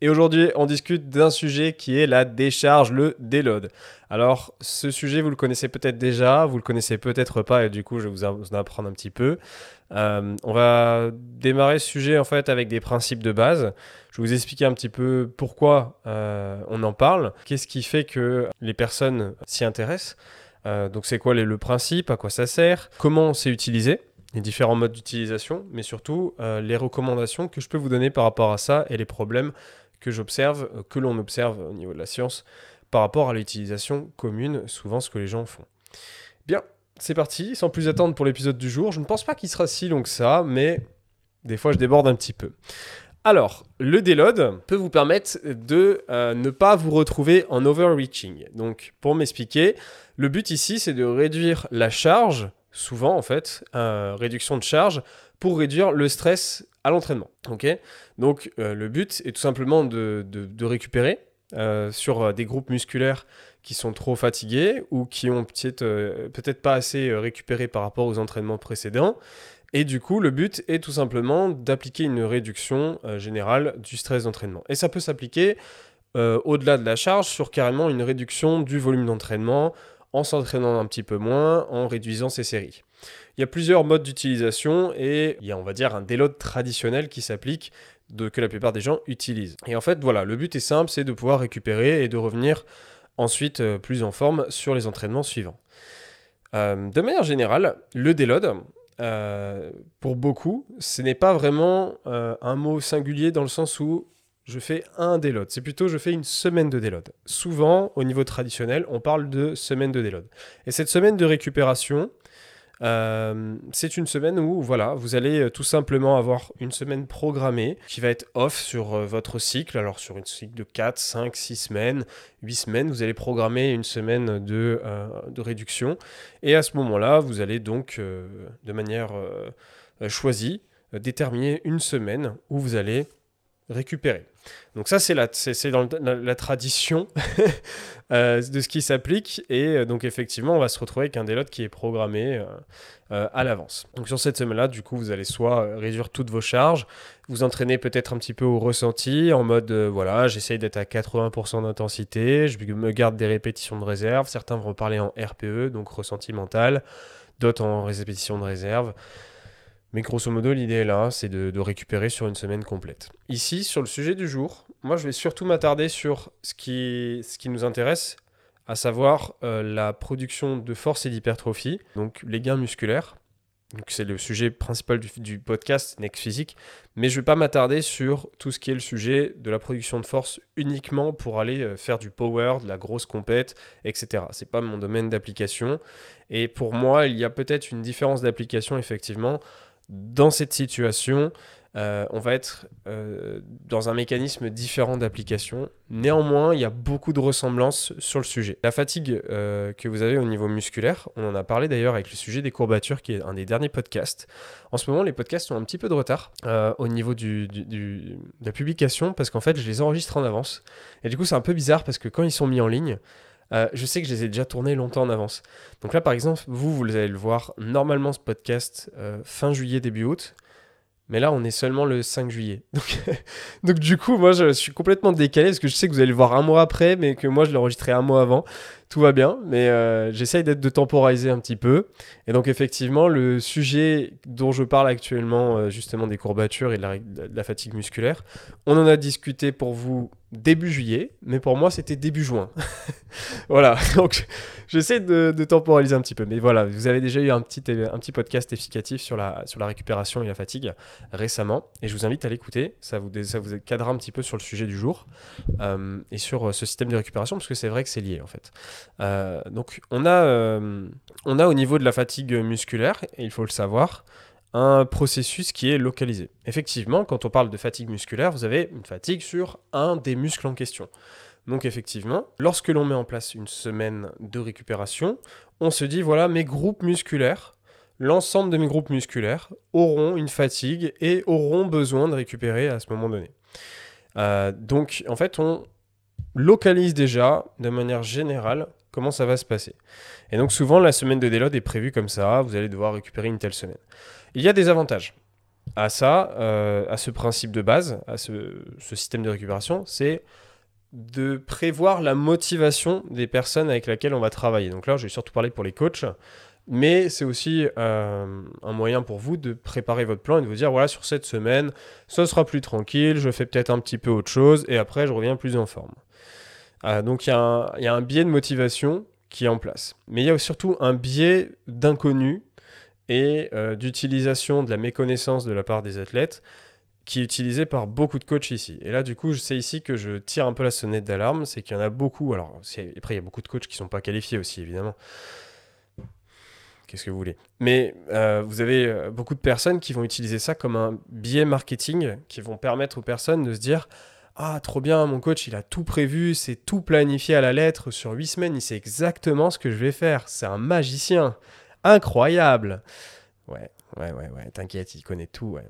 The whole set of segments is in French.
Et aujourd'hui, on discute d'un sujet qui est la décharge, le déload. Alors, ce sujet, vous le connaissez peut-être déjà, vous le connaissez peut-être pas, et du coup, je vais vous en apprendre un petit peu. Euh, on va démarrer ce sujet en fait avec des principes de base. Je vais vous expliquer un petit peu pourquoi euh, on en parle, qu'est-ce qui fait que les personnes s'y intéressent? Euh, donc, c'est quoi le principe, à quoi ça sert, comment c'est utilisé? Les différents modes d'utilisation, mais surtout les recommandations que je peux vous donner par rapport à ça et les problèmes que j'observe, euh, que l'on observe au niveau de la science par rapport à l'utilisation commune, souvent ce que les gens font. Bien, c'est parti, sans plus attendre pour l'épisode du jour. Je ne pense pas qu'il sera si long que ça, mais des fois je déborde un petit peu. Alors, le déload peut vous permettre de euh, ne pas vous retrouver en overreaching. Donc, pour m'expliquer, le but ici, c'est de réduire la charge, souvent en fait, euh, réduction de charge, pour réduire le stress à l'entraînement. Donc euh, le but est tout simplement de, de, récupérer euh, sur euh, des groupes musculaires qui sont trop fatigués ou qui ont peut-être pas assez récupéré par rapport aux entraînements précédents. Et du coup, le but est tout simplement d'appliquer une réduction générale du stress d'entraînement. Et ça peut s'appliquer au-delà de la charge sur carrément une réduction du volume d'entraînement en s'entraînant un petit peu moins, en réduisant ses séries. Il y a plusieurs modes d'utilisation et il y a, on va dire, un déload traditionnel qui s'applique, que la plupart des gens utilisent. Et en fait, voilà, le but est simple, c'est de pouvoir récupérer et de revenir ensuite euh, plus en forme sur les entraînements suivants. Euh, de manière générale, le déload, euh, pour beaucoup, ce n'est pas vraiment un mot singulier dans le sens où je fais un déload. C'est plutôt je fais une semaine de déload. Souvent, au niveau traditionnel, on parle de semaine de déload. Et cette semaine de récupération, euh, c'est une semaine où voilà, vous allez euh, tout simplement avoir une semaine programmée qui va être off sur euh, votre cycle. Alors sur une cycle de 4, 5, 6 semaines, 8 semaines, vous allez programmer une semaine de, de réduction. Et à ce moment-là, vous allez donc de manière choisie déterminer une semaine où vous allez récupérer. Donc ça, c'est la, dans la, tradition euh, de ce qui s'applique. Et euh, donc effectivement, on va se retrouver avec un déload qui est programmé euh, à l'avance. Donc sur cette semaine-là, du coup, vous allez soit réduire toutes vos charges, vous entraîner peut-être un petit peu au ressenti, en mode, voilà, j'essaye d'être à 80% d'intensité, je me garde des répétitions de réserve. Certains vont parler en RPE, donc ressenti mental, d'autres en répétition de réserve. Mais grosso modo, l'idée est là, c'est de, récupérer sur une semaine complète. Ici, sur le sujet du jour, moi je vais surtout m'attarder sur ce qui, ce qui nous intéresse, à savoir euh, la production de force et d'hypertrophie, donc les gains musculaires. c'est le sujet principal du, podcast Next Physique, mais je ne vais pas m'attarder sur tout ce qui est le sujet de la production de force uniquement pour aller euh, faire du power, de la grosse compète, etc. C'est pas mon domaine d'application. Et pour moi, il y a peut-être une différence d'application effectivement dans cette situation, euh, on va être euh, dans un mécanisme différent d'application. Néanmoins, il y a beaucoup de ressemblances sur le sujet. La fatigue euh, que vous avez au niveau musculaire, on en a parlé d'ailleurs avec le sujet des courbatures, qui est un des derniers podcasts. En ce moment, les podcasts ont un petit peu de retard au niveau de la publication, parce qu'en fait, je les enregistre en avance. Et du coup, c'est un peu bizarre, parce que quand ils sont mis en ligne, euh, je sais que je les ai déjà tournés longtemps en avance. Donc là, par exemple, vous, vous allez le voir normalement ce podcast euh, fin juillet, début août. Mais là, on est seulement le 5 juillet. Donc, donc, du coup, moi, je suis complètement décalé parce que je sais que vous allez le voir un mois après, mais que moi, je l'ai enregistré un mois avant. Tout va bien, mais euh, j'essaye d'être de temporaliser un petit peu. Et donc, effectivement, le sujet dont je parle actuellement, justement des courbatures et de la fatigue musculaire, on en a discuté pour vous début juillet, mais pour moi c'était début juin. voilà, donc j'essaie de, temporaliser un petit peu. Mais voilà, vous avez déjà eu un petit, un petit podcast efficatif sur la, sur la récupération et la fatigue récemment, et je vous invite à l'écouter, ça vous, ça vous cadrera un petit peu sur le sujet du jour, euh, et sur euh, ce système de récupération, parce que c'est vrai que c'est lié en fait. Euh, donc on a, on a au niveau de la fatigue musculaire, il faut le savoir, un processus qui est localisé. Effectivement, quand on parle de fatigue musculaire, vous avez une fatigue sur un des muscles en question. Donc effectivement, lorsque l'on met en place une semaine de récupération, on se dit, voilà, mes groupes musculaires, l'ensemble de mes groupes musculaires auront une fatigue et auront besoin de récupérer à ce moment donné. Euh, donc en fait, on localise déjà de manière générale comment ça va se passer. Et donc souvent, la semaine de déload est prévue comme ça, vous allez devoir récupérer une telle semaine. Il y a des avantages à ça, euh, à ce principe de base, à ce, système de récupération, c'est de prévoir la motivation des personnes avec lesquelles on va travailler. Donc là, je vais surtout parler pour les coachs, mais c'est aussi euh, un moyen pour vous de préparer votre plan et de vous dire, voilà, sur cette semaine, ce sera plus tranquille, je fais peut-être un petit peu autre chose, et après, je reviens plus en forme. Euh, donc il y, a un biais de motivation qui est en place. Mais il y a surtout un biais d'inconnu et euh, d'utilisation de la méconnaissance de la part des athlètes qui est utilisé par beaucoup de coachs ici. Et là, du coup, c'est ici que je tire un peu la sonnette d'alarme, c'est qu'il y en a beaucoup. Alors, après, il y a beaucoup de coachs qui ne sont pas qualifiés aussi, évidemment. Qu'est-ce que vous voulez Mais euh, vous avez euh, beaucoup de personnes qui vont utiliser ça comme un biais marketing, qui vont permettre aux personnes de se dire ah, trop bien, mon coach, il a tout prévu, c'est tout planifié à la lettre sur huit semaines, il sait exactement ce que je vais faire. C'est un magicien incroyable. Ouais, ouais, ouais, ouais, t'inquiète, il connaît tout, ouais.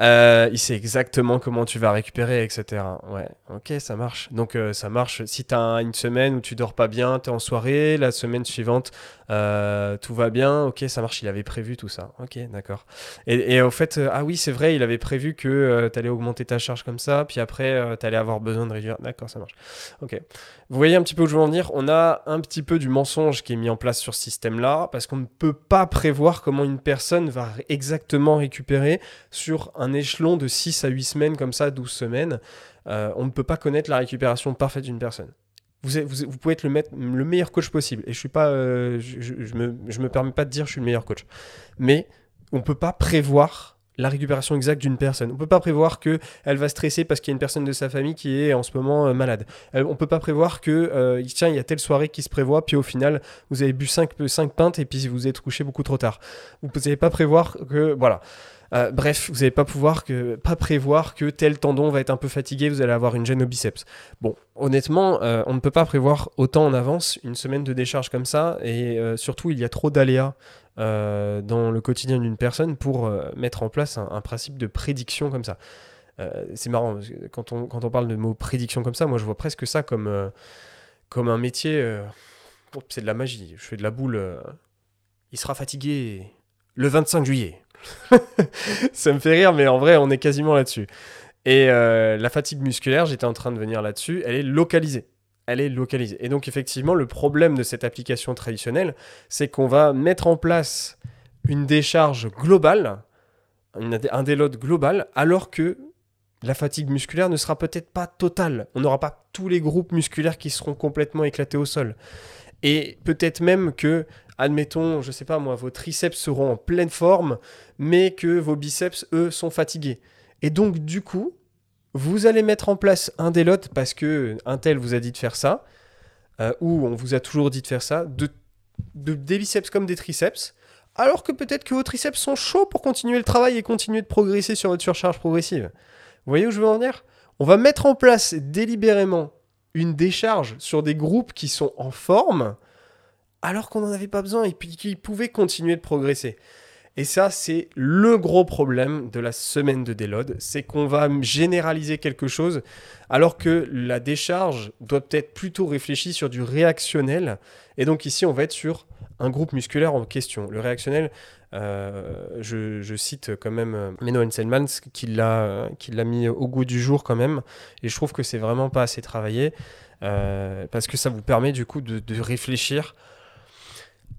Euh, il sait exactement comment tu vas récupérer, etc. Ouais, ok, ça marche. Donc euh, ça marche. Si t'as une semaine où tu dors pas bien, t'es en soirée, la semaine suivante, euh, tout va bien, ok, ça marche. Il avait prévu tout ça. Ok, d'accord. Et, et, au fait, ah oui, c'est vrai, il avait prévu que t'allais augmenter ta charge comme ça, puis après, t'allais avoir besoin de réduire. D'accord, ça marche. Ok. Vous voyez un petit peu où je veux en venir? On a un petit peu du mensonge qui est mis en place sur ce système-là, parce qu'on ne peut pas prévoir comment une personne va exactement récupérer sur un échelon de 6 à 8 semaines, comme ça, 12 semaines. Euh, on ne peut pas connaître la récupération parfaite d'une personne. Vous, vous, pouvez être le, le, meilleur coach possible. Et je suis pas, euh, je, me, je me permets pas de dire je suis le meilleur coach. Mais on ne peut pas prévoir la récupération exacte d'une personne. On peut pas prévoir que elle va stresser parce qu'il y a une personne de sa famille qui est en ce moment euh, malade. on ne peut pas prévoir que euh, tiens, il y a telle soirée qui se prévoit, puis au final, vous avez bu 5, 5 pintes et puis vous êtes couché beaucoup trop tard. Vous ne pouvez pas prévoir que voilà. Euh, bref, vous n'allez pas pouvoir pas prévoir que tel tendon va être un peu fatigué, vous allez avoir une gêne au biceps. Bon, honnêtement, on ne peut pas prévoir autant en avance une semaine de décharge comme ça, et surtout il y a trop d'aléas euh, dans le quotidien d'une personne pour euh, mettre en place un, principe de prédiction comme ça. Euh, c'est marrant, quand on, quand on parle de mots prédiction comme ça, moi je vois presque ça comme, comme un métier. C'est de la magie. Je fais de la boule. il sera fatigué le 25 juillet. ça me fait rire, mais en vrai, on est quasiment là-dessus. Et la fatigue musculaire, j'étais en train de venir là-dessus, elle est localisée elle est localisée. Et donc effectivement, le problème de cette application traditionnelle, c'est qu'on va mettre en place une décharge globale, un déload global, alors que la fatigue musculaire ne sera peut-être pas totale. On n'aura pas tous les groupes musculaires qui seront complètement éclatés au sol. Et peut-être même que, admettons, je sais pas moi, vos triceps seront en pleine forme, mais que vos biceps, eux, sont fatigués. Et donc, du coup, vous allez mettre en place un déload parce que un tel vous a dit de faire ça, euh, ou on vous a toujours dit de faire ça, de, des biceps comme des triceps, alors que peut-être que vos triceps sont chauds pour continuer le travail et continuer de progresser sur votre surcharge progressive. Vous voyez où je veux en venir? On va mettre en place délibérément une décharge sur des groupes qui sont en forme, alors qu'on n'en avait pas besoin et puis qui pouvaient continuer de progresser. Et ça, c'est le gros problème de la semaine de déload, c'est qu'on va généraliser quelque chose alors que la décharge doit peut-être plutôt réfléchir sur du réactionnel. Et donc ici, on va être sur un groupe musculaire en question. Le réactionnel, euh, je, cite quand même euh, Menno Henselmans qui l'a mis au goût du jour quand même. Et je trouve que c'est vraiment pas assez travaillé euh, parce que ça vous permet du coup de réfléchir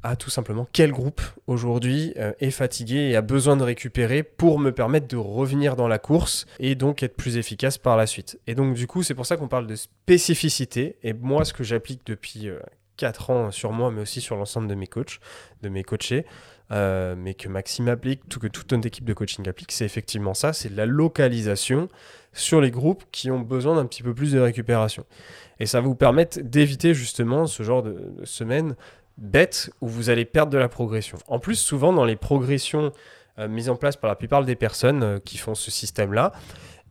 à tout simplement quel groupe aujourd'hui euh, est fatigué et a besoin de récupérer pour me permettre de revenir dans la course et donc être plus efficace par la suite. Et donc du coup c'est pour ça qu'on parle de spécificité et moi ce que j'applique depuis 4 euh, ans sur moi mais aussi sur l'ensemble de mes coachs, de mes coachés, euh, mais que Maxime applique, tout que toute notre équipe de coaching applique, c'est effectivement ça, c'est la localisation sur les groupes qui ont besoin d'un petit peu plus de récupération. Et ça va vous permettre d'éviter justement ce genre de, semaine bête où vous allez perdre de la progression. En plus, souvent dans les progressions euh, mises en place par la plupart des personnes euh, qui font ce système-là.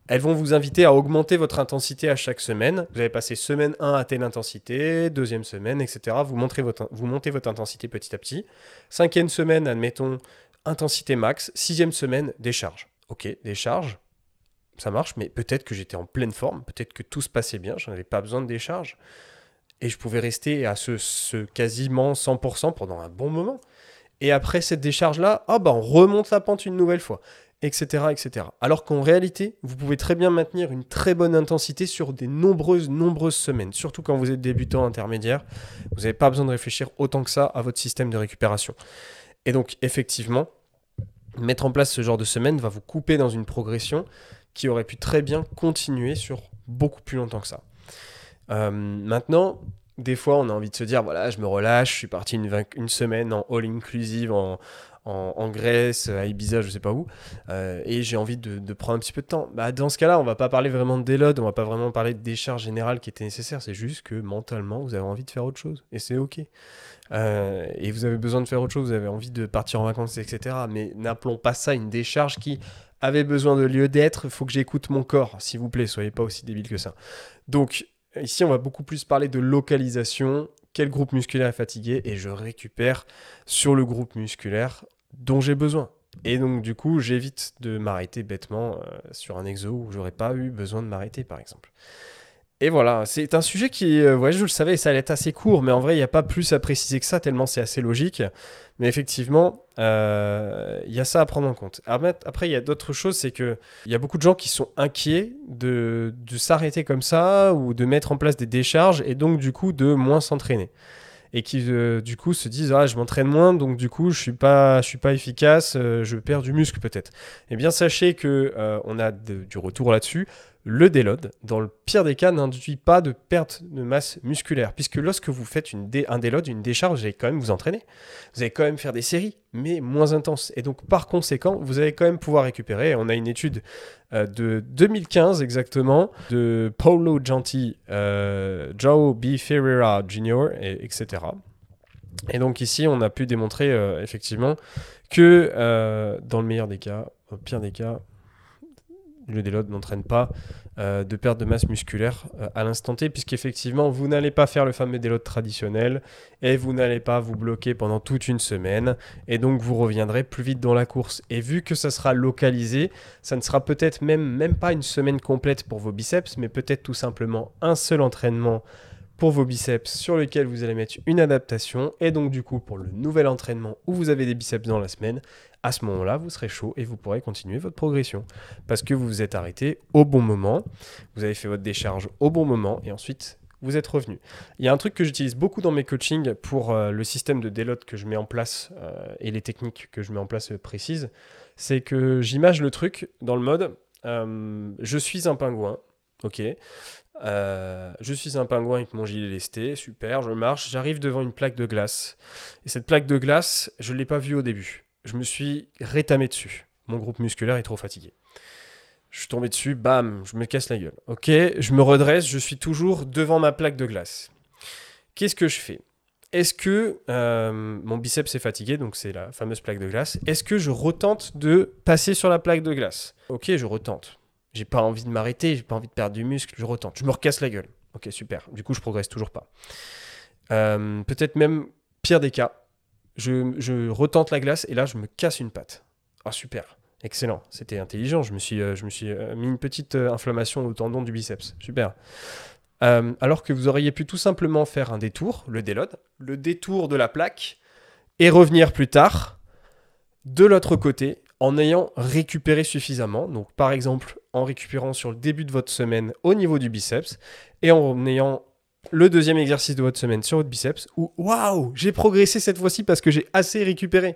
Elles vont vous inviter à augmenter votre intensité à chaque semaine. Vous allez passer semaine 1 à telle intensité, deuxième semaine, etc. Vous, montez votre intensité petit à petit. Cinquième semaine, admettons, intensité max. Sixième semaine, décharge. Ok, décharge, ça marche, mais peut-être que j'étais en pleine forme, peut-être que tout se passait bien, j'en avais pas besoin de décharge. Et je pouvais rester à ce, quasiment 100% pendant un bon moment. Et après cette décharge-là, oh bah on remonte la pente une nouvelle fois, etc. etc. Alors qu'en réalité, vous pouvez très bien maintenir une très bonne intensité sur des nombreuses, nombreuses semaines. Surtout quand vous êtes débutant intermédiaire, vous n'avez pas besoin de réfléchir autant que ça à votre système de récupération. Et donc effectivement, mettre en place ce genre de semaine va vous couper dans une progression qui aurait pu très bien continuer sur beaucoup plus longtemps que ça. Euh, maintenant, des fois, on a envie de se dire, voilà, je me relâche, je suis parti une, semaine en all-inclusive, en, en, Grèce, à Ibiza, je sais pas où, euh, et j'ai envie de, prendre un petit peu de temps. Bah, dans ce cas-là, on va pas parler vraiment de déload, on va pas vraiment parler de décharge générale qui était nécessaire, c'est juste que mentalement, vous avez envie de faire autre chose, et c'est ok. Euh, et vous avez besoin de faire autre chose, vous avez envie de partir en vacances, etc. Mais n'appelons pas ça une décharge qui avait besoin de lieu d'être, faut que j'écoute mon corps, s'il vous plaît, soyez pas aussi débile que ça. Donc, ici, on va beaucoup plus parler de localisation, quel groupe musculaire est fatigué, et je récupère sur le groupe musculaire dont j'ai besoin. Et donc, du coup, j'évite de m'arrêter bêtement euh, sur un exo où j'aurais pas eu besoin de m'arrêter, par exemple. Et voilà, c'est un sujet qui, euh, ouais, je le savais, ça allait être assez court, mais en vrai, il n'y a pas plus à préciser que ça, tellement c'est assez logique. Mais effectivement, euh, il y a ça à prendre en compte. Après, il y a d'autres choses, c'est qu'il y a beaucoup de gens qui sont inquiets de, s'arrêter comme ça ou de mettre en place des décharges et donc du coup de moins s'entraîner et qui euh, du coup se disent ah je m'entraîne moins donc du coup je suis pas je suis pas efficace je perds du muscle peut-être. Eh bien sachez que on a du retour là-dessus. Le déload, dans le pire des cas, n'induit pas de perte de masse musculaire, puisque lorsque vous faites un déload, une décharge, vous allez quand même vous entraîner. Vous allez quand même faire des séries, mais moins intenses. Et donc, par conséquent, vous allez quand même pouvoir récupérer. On a une étude euh, de 2015 exactement, de Paulo Gentil, euh, Joe B. Ferreira Jr., et, etc. Et donc ici, on a pu démontrer euh, effectivement que dans le meilleur des cas, au pire des cas, le déload n'entraîne pas euh, de perte de masse musculaire euh, à l'instant T, puisqu'effectivement, vous n'allez pas faire le fameux déload traditionnel et vous n'allez pas vous bloquer pendant toute une semaine, et donc vous reviendrez plus vite dans la course. Et vu que ça sera localisé, ça ne sera peut-être même, même pas une semaine complète pour vos biceps, mais peut-être tout simplement un seul entraînement pour vos biceps sur lequel vous allez mettre une adaptation. Et donc du coup pour le nouvel entraînement où vous avez des biceps dans la semaine, à ce moment-là vous serez chaud et vous pourrez continuer votre progression. Parce que vous vous êtes arrêté au bon moment, vous avez fait votre décharge au bon moment et ensuite vous êtes revenu. Il y a un truc que j'utilise beaucoup dans mes coachings pour euh, le système de déload que je mets en place euh, et les techniques que je mets en place euh, précises, c'est que j'image le truc dans le mode je suis un pingouin, ok euh, je suis un pingouin avec mon gilet lesté, super, je marche, j'arrive devant une plaque de glace. Et cette plaque de glace, je ne l'ai pas vue au début. Je me suis rétamé dessus. Mon groupe musculaire est trop fatigué. Je suis tombé dessus, bam, je me casse la gueule. Ok, je me redresse, je suis toujours devant ma plaque de glace. Qu'est-ce que je fais? Est-ce que euh, mon biceps est fatigué, donc c'est la fameuse plaque de glace Est-ce que je retente de passer sur la plaque de glace? Ok, je retente. J'ai pas envie de m'arrêter, j'ai pas envie de perdre du muscle, je retente. Je me recasse la gueule. Ok, super. Du coup, je progresse toujours pas. Euh, peut-être même pire des cas, je, retente la glace et là, je me casse une patte. Ah, super. Excellent. C'était intelligent. Je me suis, euh, je me suis euh, mis une petite inflammation au tendon du biceps. Super. alors que vous auriez pu tout simplement faire un détour, le déload, le détour de la plaque, et revenir plus tard de l'autre côté en ayant récupéré suffisamment. Donc par exemple en récupérant sur le début de votre semaine au niveau du biceps et en ayant le deuxième exercice de votre semaine sur votre biceps où waouh, j'ai progressé cette fois-ci parce que j'ai assez récupéré.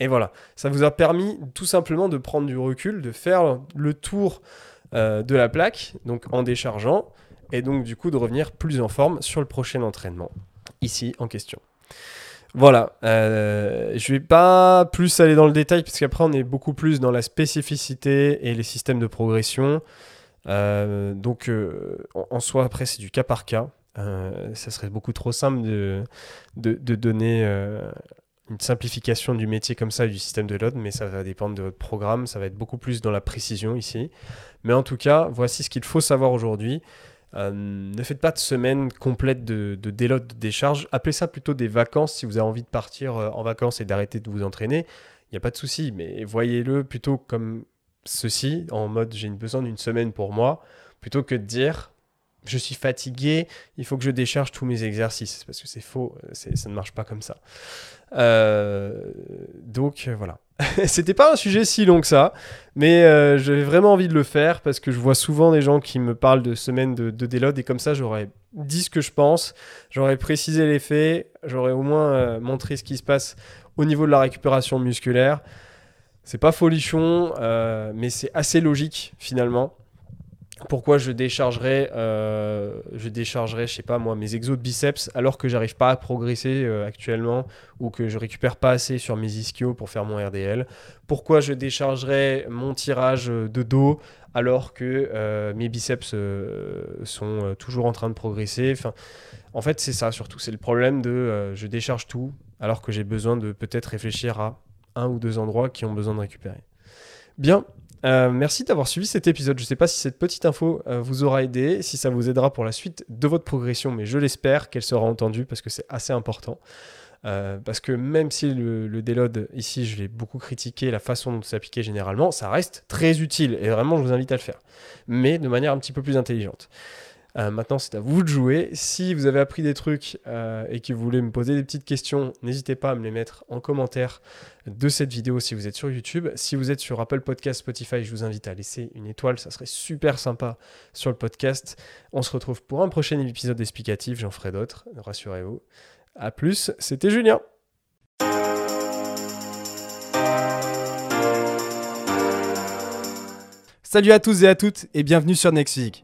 Et voilà, ça vous a permis tout simplement de prendre du recul, de faire le tour euh, de la plaque, donc en déchargeant, et donc du coup de revenir plus en forme sur le prochain entraînement, ici en question. Voilà, euh, je vais pas plus aller dans le détail parce qu'après on est beaucoup plus dans la spécificité et les systèmes de progression. Euh, donc euh, en, soi après c'est du cas par cas. ça serait beaucoup trop simple de, donner une simplification du métier comme ça, du système de load, mais ça va dépendre de votre programme, ça va être beaucoup plus dans la précision ici. Mais en tout cas, voici ce qu'il faut savoir aujourd'hui. Euh, ne faites pas de semaine complète de, de de décharge. Appelez ça plutôt des vacances si vous avez envie de partir euh, en vacances et d'arrêter de vous entraîner. Il n'y a pas de souci, mais voyez-le plutôt comme ceci, en mode j'ai besoin d'une semaine pour moi, plutôt que de dire je suis fatigué, il faut que je décharge tous mes exercices, parce que c'est faux, ça ne marche pas comme ça. Euh, donc voilà. C'était pas un sujet si long que ça, mais euh, j'avais vraiment envie de le faire parce que je vois souvent des gens qui me parlent de semaines de, de déload et comme ça j'aurais dit ce que je pense, j'aurais précisé les faits, j'aurais au moins euh, montré ce qui se passe au niveau de la récupération musculaire. C'est pas folichon, mais c'est assez logique finalement pourquoi je déchargerais, euh, je je sais moi, mes exos de biceps alors que j'arrive pas à progresser euh, actuellement ou que je récupère pas assez sur mes ischios pour faire mon RDL. Pourquoi je déchargerais mon tirage de dos alors que euh, mes biceps sont toujours en train de progresser? En fait, c'est ça surtout. C'est le problème de je décharge tout alors que j'ai besoin de peut-être réfléchir à un ou deux endroits qui ont besoin de récupérer. Bien, euh, merci d'avoir suivi cet épisode. Je ne sais pas si cette petite info euh, vous aura aidé, si ça vous aidera pour la suite de votre progression, mais je l'espère qu'elle sera entendue parce que c'est assez important. Euh, parce que même si le, le déload ici, je l'ai beaucoup critiqué, la façon dont c'est appliqué généralement, ça reste très utile et vraiment je vous invite à le faire, mais de manière un petit peu plus intelligente. Euh, maintenant, c'est à vous de jouer. Si vous avez appris des trucs euh, et que vous voulez me poser des petites questions, n'hésitez pas à me les mettre en commentaire de cette vidéo si vous êtes sur YouTube. Si vous êtes sur Apple Podcast, Spotify, je vous invite à laisser une étoile. Ça serait super sympa sur le podcast. On se retrouve pour un prochain épisode explicatif. J'en ferai d'autres, rassurez-vous. A plus, c'était Julien. Salut à tous et à toutes et bienvenue sur Next